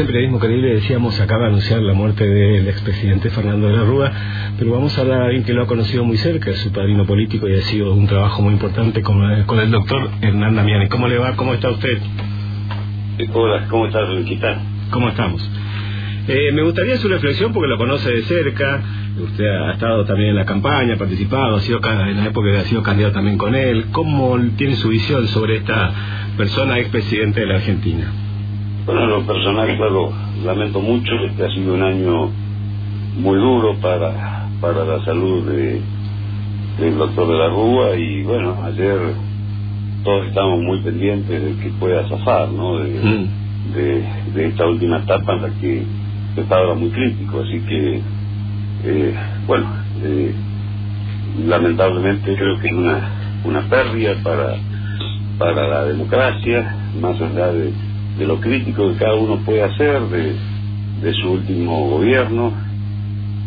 en Periodismo Creíble decíamos, acaba de anunciar la muerte del expresidente Fernando de la Rúa, pero vamos a hablar de alguien que lo ha conocido muy cerca, es su padrino político y ha sido un trabajo muy importante con, con el doctor Hernán Damiani. ¿Cómo le va? ¿Cómo está usted? Hola, ¿cómo estás, Luquita? ¿Cómo estamos? Eh, me gustaría su reflexión porque lo conoce de cerca, usted ha estado también en la campaña, ha participado, ha sido en la época que ha sido candidato también con él. ¿Cómo tiene su visión sobre esta persona expresidente de la Argentina? Bueno, en lo personal, claro, lamento mucho, que ha sido un año muy duro para, para la salud de, del doctor de la Rúa y bueno, ayer todos estamos muy pendientes de que pueda zafar, ¿no? De, mm. de, esta última etapa en la que está ahora muy crítico, así que, eh, bueno, eh, lamentablemente creo que es una, una pérdida para, para la democracia, más allá de de lo crítico que cada uno puede hacer de, de su último gobierno.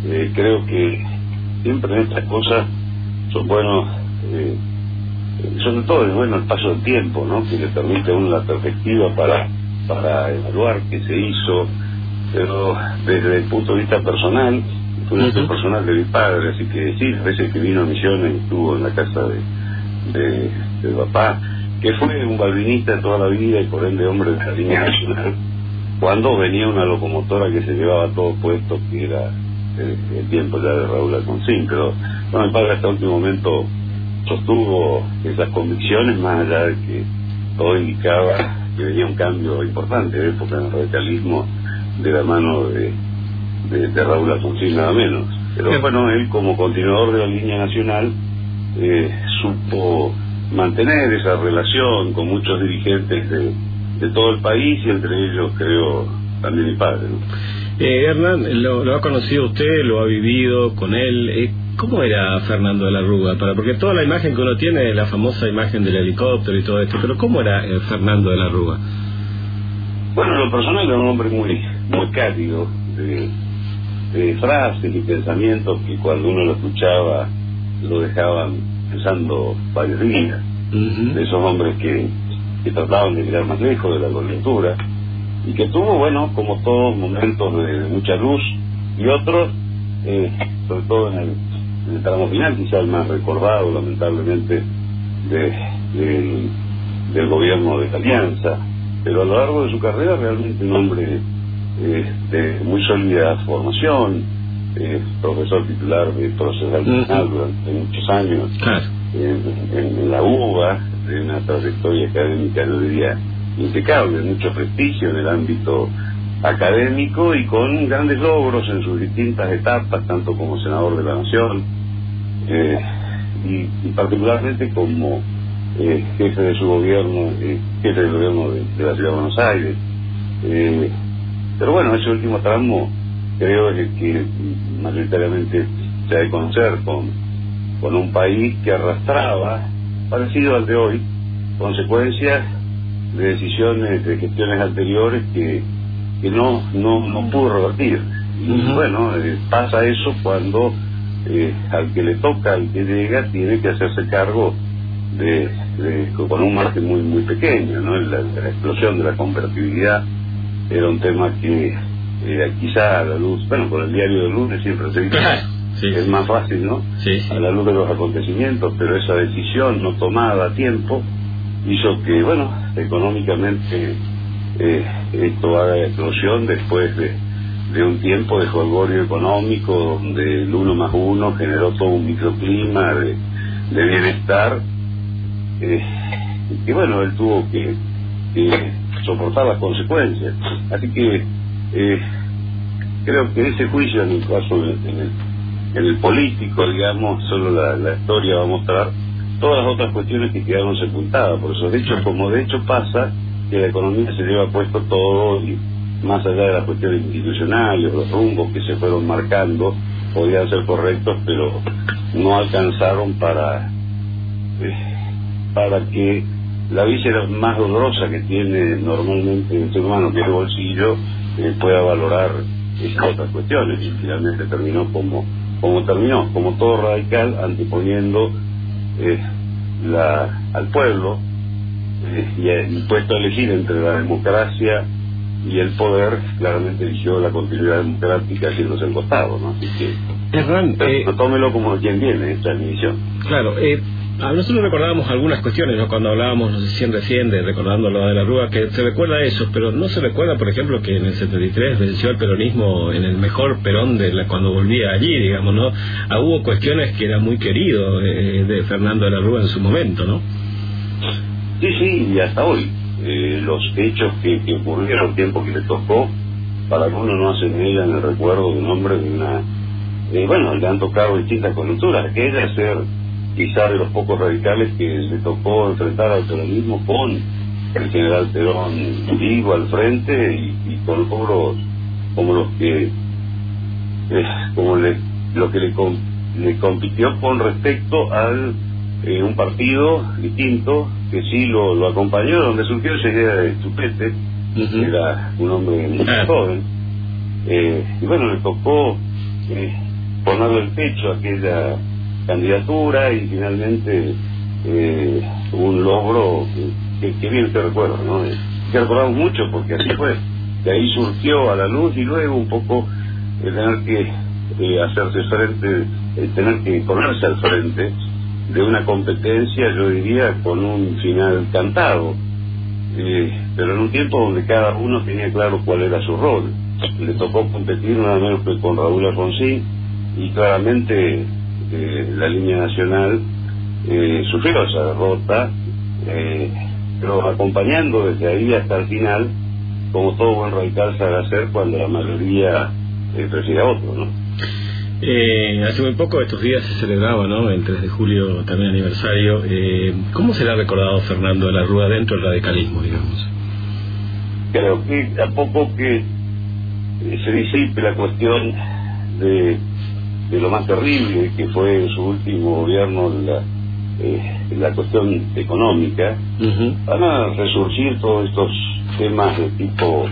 Eh, creo que siempre en estas cosas son buenos, eh, sobre todo es bueno el paso del tiempo, ¿no? que le permite a uno la perspectiva para, para evaluar qué se hizo, pero desde el punto de vista personal, fue un personal de mi padre, así que sí, a veces que vino a misiones estuvo en la casa de, de, de papá, que fue un balvinista toda la vida y por ende hombre de la línea nacional, cuando venía una locomotora que se llevaba todo puesto, que era el, tiempo ya de Raúl Alfonsín, pero bueno, el padre hasta el último momento sostuvo esas convicciones, más allá de que todo indicaba que venía un cambio importante de época en el radicalismo de la mano de, de, Raúl Alfonsín, nada menos. Pero bueno, él como continuador de la línea nacional eh, supo mantener esa relación con muchos dirigentes de, todo el país y entre ellos creo también mi padre. Eh, Hernán, lo, ha conocido usted, lo ha vivido con él. Eh, ¿Cómo era Fernando de la Rúa? Para, porque toda la imagen que uno tiene es la famosa imagen del helicóptero y todo esto, pero ¿cómo era eh, Fernando de la Rúa? Bueno, lo personal era un hombre muy, muy cálido, de, de frases y pensamientos que cuando uno lo escuchaba lo dejaban pensando varios días, de esos hombres que, que trataban de mirar más lejos de la coyuntura, y que tuvo, bueno, como todos, momentos de, mucha luz, y otros, eh, sobre todo en el, en el, tramo final, quizá el más recordado, lamentablemente, de, del gobierno de la Alianza, pero a lo largo de su carrera realmente un hombre eh, de muy sólida formación, eh, profesor titular de procesal durante muchos años. En, la UBA, de una trayectoria académica, yo diría, impecable, mucho prestigio en el ámbito académico y con grandes logros en sus distintas etapas, tanto como senador de la Nación eh, y, particularmente como eh, jefe de su gobierno, jefe del gobierno de, de, la Ciudad de Buenos Aires. pero bueno, ese último tramo creo que mayoritariamente se ha de conocer con, con un país que arrastraba, parecido al de hoy, consecuencias de decisiones, de gestiones anteriores que, que no, no, no pudo revertir. Y bueno, eh, pasa eso cuando eh, al que le toca, al que llega, tiene que hacerse cargo de, con un margen muy muy pequeño, ¿no? La, la explosión de la convertibilidad era un tema que eh, quizá a la luz, bueno, por el diario de lunes siempre se dice, es más fácil, ¿no? A la luz de los acontecimientos, pero esa decisión no tomada a tiempo hizo que, bueno, económicamente eh, esto haga explosión después de, de un tiempo de jolgorio económico donde el uno más uno generó todo un microclima de, de bienestar eh, y bueno, él tuvo que, que soportar las consecuencias. Así que eh, creo que ese juicio, en el caso, en el, en el político, digamos, solo la, la, historia va a mostrar todas las otras cuestiones que quedaron sepultadas. Por eso, de hecho, como de hecho pasa que la economía se lleva puesto todo y más allá de las cuestiones institucionales, los rumbos que se fueron marcando, podían ser correctos, pero no alcanzaron para, eh, para que la víscera más dolorosa que tiene normalmente el ser humano, que es el bolsillo, eh, pueda valorar esas otras cuestiones y finalmente terminó como como terminó como todo radical anteponiendo eh, la al pueblo eh, y, puesto a elegir entre la democracia y el poder claramente eligió la continuidad democrática haciéndose el costado, ¿no? Así que... Hernán, eh, no tómelo como quien viene, esta es mi visión. Claro, eh, nosotros recordábamos algunas cuestiones, ¿no? Cuando hablábamos, no sé si recién, de recordando lo de la Rúa, que se recuerda eso, pero no se recuerda, por ejemplo, que en el 73 venció el peronismo en el mejor perón de la, cuando volvía allí, digamos, ¿no? Ah, hubo cuestiones que eran muy querido eh, de Fernando de la Rúa en su momento, ¿no? Sí, sí, y hasta hoy. Eh, los hechos que, que ocurrieron el tiempo que le tocó, para uno no hace en ella en el recuerdo de un hombre de una... Eh, bueno, le han tocado distintas coyunturas, que es ser quizá de los pocos radicales que le tocó enfrentar al peronismo con el general Perón vivo al frente y, con logros como los que eh, como le, lo que le, le compitió con respecto al eh, un partido distinto que sí lo, lo acompañó, donde surgió esa idea de Chupete, que era un hombre muy ah. joven, eh, y bueno, le tocó eh, ponerle el pecho a aquella candidatura y finalmente eh, un logro que, bien te recuerdo, ¿no? Que recordamos mucho porque así fue, de ahí surgió a la luz y luego un poco tener que hacerse frente, tener que ponerse al frente de una competencia, yo diría, con un final cantado, eh, pero en un tiempo donde cada uno tenía claro cuál era su rol. Le tocó competir nada menos que con Raúl Alfonsín y claramente eh, la línea nacional eh, sufrió esa derrota, pero acompañando desde ahí hasta el final, como todo buen radical sabe hacer cuando la mayoría prefiere a otro, ¿no? Eh, hace muy poco, estos días se celebraba, ¿no? El 3 de julio, también aniversario. Eh, ¿Cómo será recordado Fernando de la Rúa dentro del radicalismo, digamos? Creo que a poco que eh, se disipe la cuestión de, de, lo más terrible que fue su último gobierno, la, eh, la cuestión económica, van a resurgir todos estos temas de tipo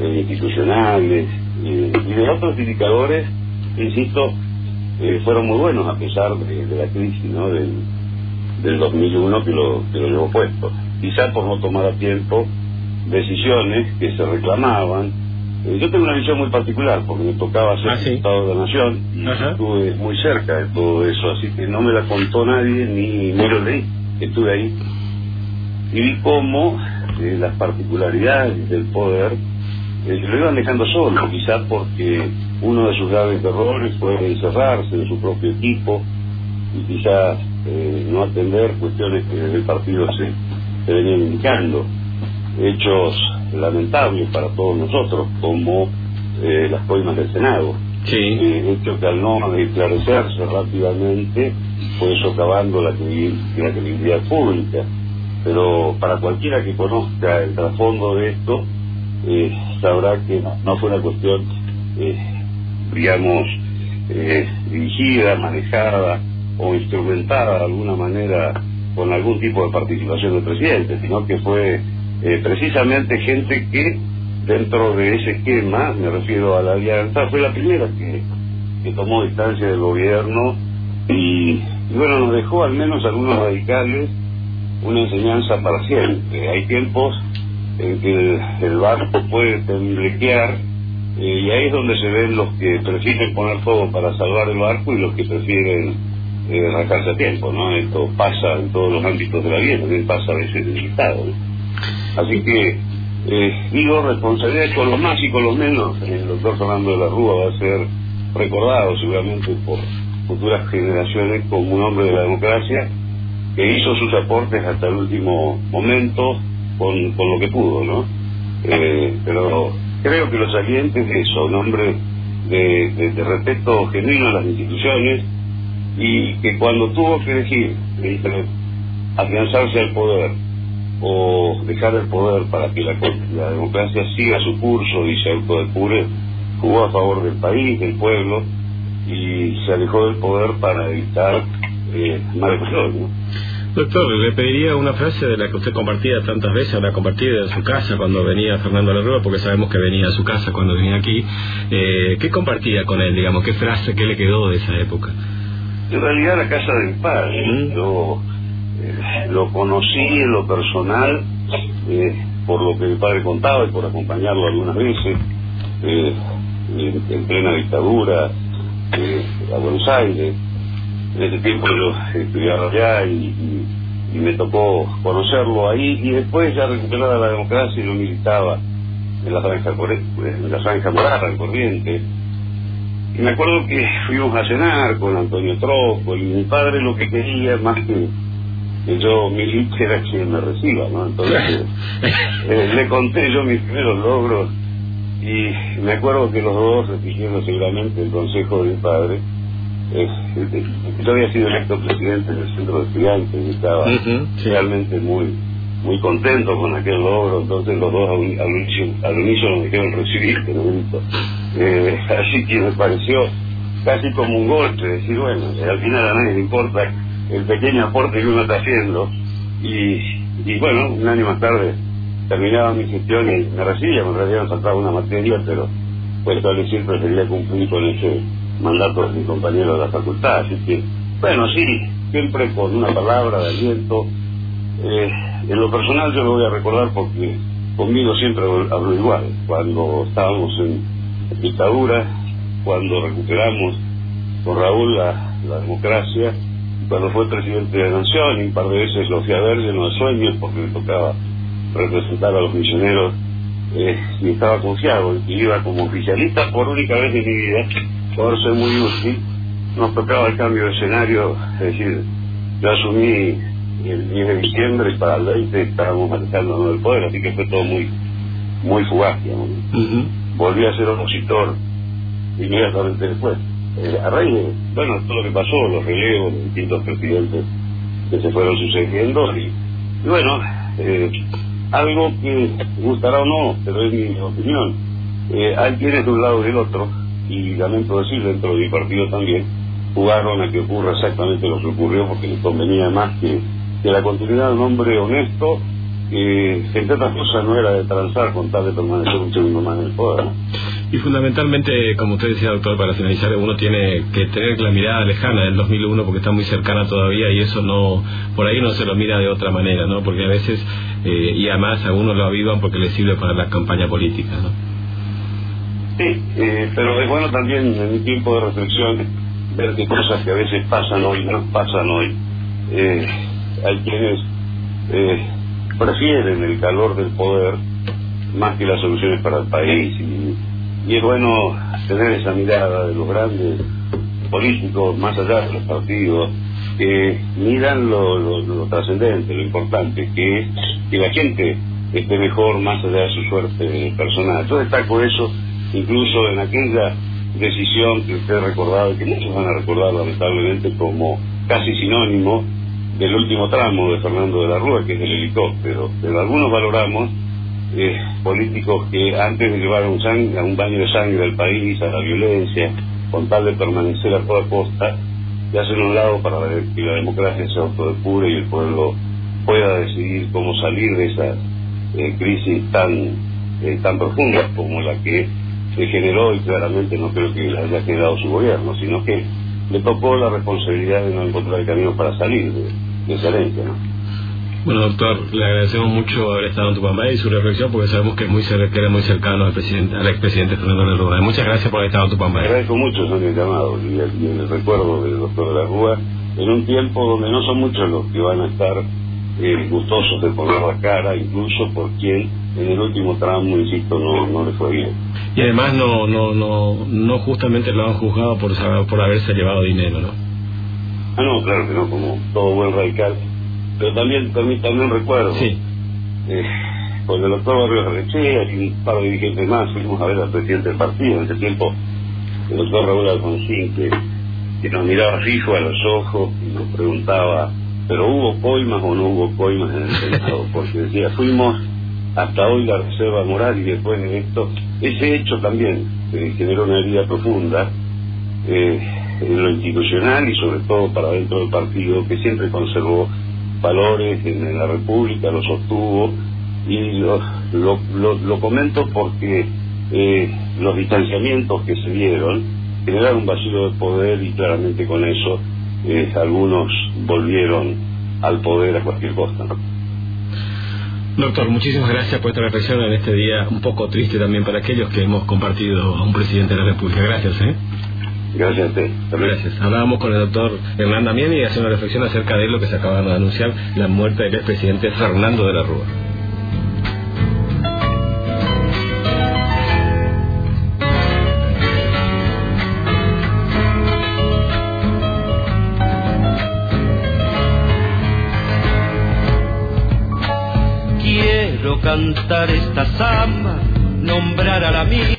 eh, institucionales y de otros indicadores insisto, eh, fueron muy buenos a pesar de, la crisis ¿no? del, del 2001 que lo, que lo llevó puesto. Quizá por no tomar a tiempo decisiones que se reclamaban. Eh, yo tengo una visión muy particular porque me tocaba ser ah, Estado de la Nación y estuve muy cerca de todo eso, así que no me la contó nadie ni, ni lo leí, estuve ahí. Y vi cómo eh, las particularidades del poder lo iban dejando solo, quizás porque uno de sus graves errores fue encerrarse en su propio equipo y quizás eh, no atender cuestiones que desde el partido se, se venían indicando. Hechos lamentables para todos nosotros, como eh, las coimas del Senado. Sí. Eh, hecho que al no esclarecerse rápidamente fue socavando la, la credibilidad pública. Pero para cualquiera que conozca el trasfondo de esto, eh, sabrá que no, fue una cuestión, digamos, dirigida, manejada o instrumentada de alguna manera con algún tipo de participación del presidente, sino que fue eh, precisamente gente que dentro de ese esquema, me refiero a la alianza, fue la primera que, que tomó distancia del gobierno y, y, bueno, nos dejó al menos algunos radicales una enseñanza para siempre. Hay tiempos en que el, barco puede temblequear eh, y ahí es donde se ven los que prefieren poner todo para salvar el barco y los que prefieren eh, arrancarse a tiempo, ¿no? Esto pasa en todos los ámbitos de la vida, también pasa a veces en el Estado, Así que, eh, digo, responsabilidad con los más y con los menos, el doctor Fernando de la Rúa va a ser recordado seguramente por futuras generaciones como un hombre de la democracia que hizo sus aportes hasta el último momento, con, lo que pudo, ¿no? Eh, pero creo que los salientes de eso, nombre de, de, respeto genuino a las instituciones y que cuando tuvo que elegir entre afianzarse al poder o dejar el poder para que la, la democracia siga su curso y se autodepure, jugó a favor del país, del pueblo y se alejó del poder para evitar eh, mal ¿no? Doctor, le pediría una frase de la que usted compartía tantas veces, la compartida en su casa cuando venía Fernando Rúa, porque sabemos que venía a su casa cuando venía aquí. Eh, ¿Qué compartía con él, digamos? ¿Qué frase, qué le quedó de esa época? En realidad la casa del padre. Yo eh, lo conocí en lo personal, eh, por lo que mi padre contaba y por acompañarlo algunas veces eh, en, plena dictadura a Buenos Aires. En ese tiempo yo estudiaba allá y, me tocó conocerlo ahí y después ya recuperada la democracia y lo militaba en la franja, en la franja morada, corriente. Y me acuerdo que fuimos a cenar con Antonio Tropo y mi padre lo que quería más que que yo milite era quien me reciba, ¿no? Entonces eh, le conté yo mis primeros logros y me acuerdo que los dos, repitiendo seguramente el consejo de mi padre, eh, yo había sido electo presidente del centro de estudiantes y estaba realmente muy muy contento con aquel logro, entonces los dos al, unísono me dijeron recibiste, ¿no? Eh, así que me pareció casi como un golpe, decir, bueno, al final a nadie le importa el pequeño aporte que uno está haciendo y, y bueno, un año más tarde terminaba mi gestión y me recibía, en realidad me faltaba una materia, pero pues decir prefería cumplir con ese mandato de mi compañero de la facultad, así que, bueno, sí, siempre con una palabra de aliento. Eh, en lo personal yo lo voy a recordar porque conmigo siempre hablo igual. Cuando estábamos en dictadura, cuando recuperamos con Raúl la, la democracia, cuando fue presidente de la Nación, y un par de veces lo fui a ver lleno de sueños porque me tocaba representar a los misioneros eh, y estaba confiado y iba como oficialista por única vez en mi vida, por ser muy útil. Nos tocaba el cambio de escenario, es decir, yo asumí el 10 de diciembre y para el 20 estábamos manejando el poder, así que fue todo muy muy fugaz. Volví a ser opositor inmediatamente después. A raíz de, bueno, todo lo que pasó, los relevos, los distintos presidentes que se fueron sucediendo, y, bueno, eh, algo que gustará o no, pero es mi opinión, eh, hay quienes de un lado y del otro, y lamento decir dentro de mi partido también, jugaron a que ocurra exactamente lo que ocurrió porque les convenía más que, que la continuidad de un hombre honesto que entre otras cosas no era de transar con tal de permanecer un segundo más en el poder. Y fundamentalmente, como usted decía, doctor, para finalizar, uno tiene que tener la mirada lejana del 2001 porque está muy cercana todavía y eso no, por ahí no se lo mira de otra manera, ¿no? Porque a veces, eh, y además a uno lo avivan porque le sirve para la campaña política, ¿no? Sí, eh, pero es bueno también en un tiempo de reflexión ver que cosas que a veces pasan hoy no pasan hoy. Eh, hay quienes eh, prefieren el calor del poder más que las soluciones para el país. Y, y es bueno tener esa mirada de los grandes políticos, más allá de los partidos, que miran lo, lo, trascendente, lo importante, que es que la gente esté mejor más allá de su suerte personal. Yo destaco eso incluso en aquella decisión que usted ha y que muchos van a recordar lamentablemente como casi sinónimo del último tramo de Fernando de la Rúa, que es el helicóptero, pero algunos valoramos eh, políticos que antes de llevar un, a un baño de sangre al país, a la violencia, con tal de permanecer a toda costa, se hacen un lado para que la democracia se autodepure y el pueblo pueda decidir cómo salir de esa eh, crisis tan, eh, tan profunda como la que generó y claramente no creo que haya quedado su gobierno, sino que le tocó la responsabilidad de no encontrar el camino para salir de, de Bueno, doctor, le agradecemos mucho haber estado en Tupamay y su reflexión porque sabemos que es muy que era muy cercano al presidente, al expresidente Fernando de la Rúa. Muchas gracias por haber estado en Tupamay. Agradezco mucho el llamado y el, recuerdo del doctor de la Rúa en un tiempo donde no son muchos los que van a estar eh, gustosos de poner la cara, incluso por quien en el último tramo, insisto, no, no le fue bien. Y además no, no, no, no justamente lo han juzgado por, por haberse llevado dinero, ¿no? Ah, no, claro que no, como todo buen radical. Pero también, también, también recuerdo, sí. eh, con el doctor Barrio Arrechea y un par de dirigentes más fuimos a ver al presidente del partido. En ese tiempo, el doctor Raúl Alfonsín, que, que nos miraba fijo a los ojos y nos preguntaba, ¿pero hubo coimas o no hubo coimas en el Senado? Porque decía, fuimos hasta hoy la reserva moral y después de esto, ese hecho también eh, generó una herida profunda. Eh, en lo institucional y sobre todo para dentro del partido que siempre conservó valores en la República, los sostuvo y lo, lo, comento porque eh, los distanciamientos que se dieron generaron un vacío de poder y claramente con eso eh, algunos volvieron al poder a cualquier costa. Doctor, muchísimas gracias por esta reflexión en este día un poco triste también para aquellos que hemos compartido a un presidente de la República. Gracias, ¿eh? Gracias a usted. Gracias. Hablábamos con el doctor Hernán Damián y hace una reflexión acerca de lo que se acaba de anunciar, la muerte del expresidente Fernando de la Rúa. Quiero cantar esta samba, nombrar a la mía.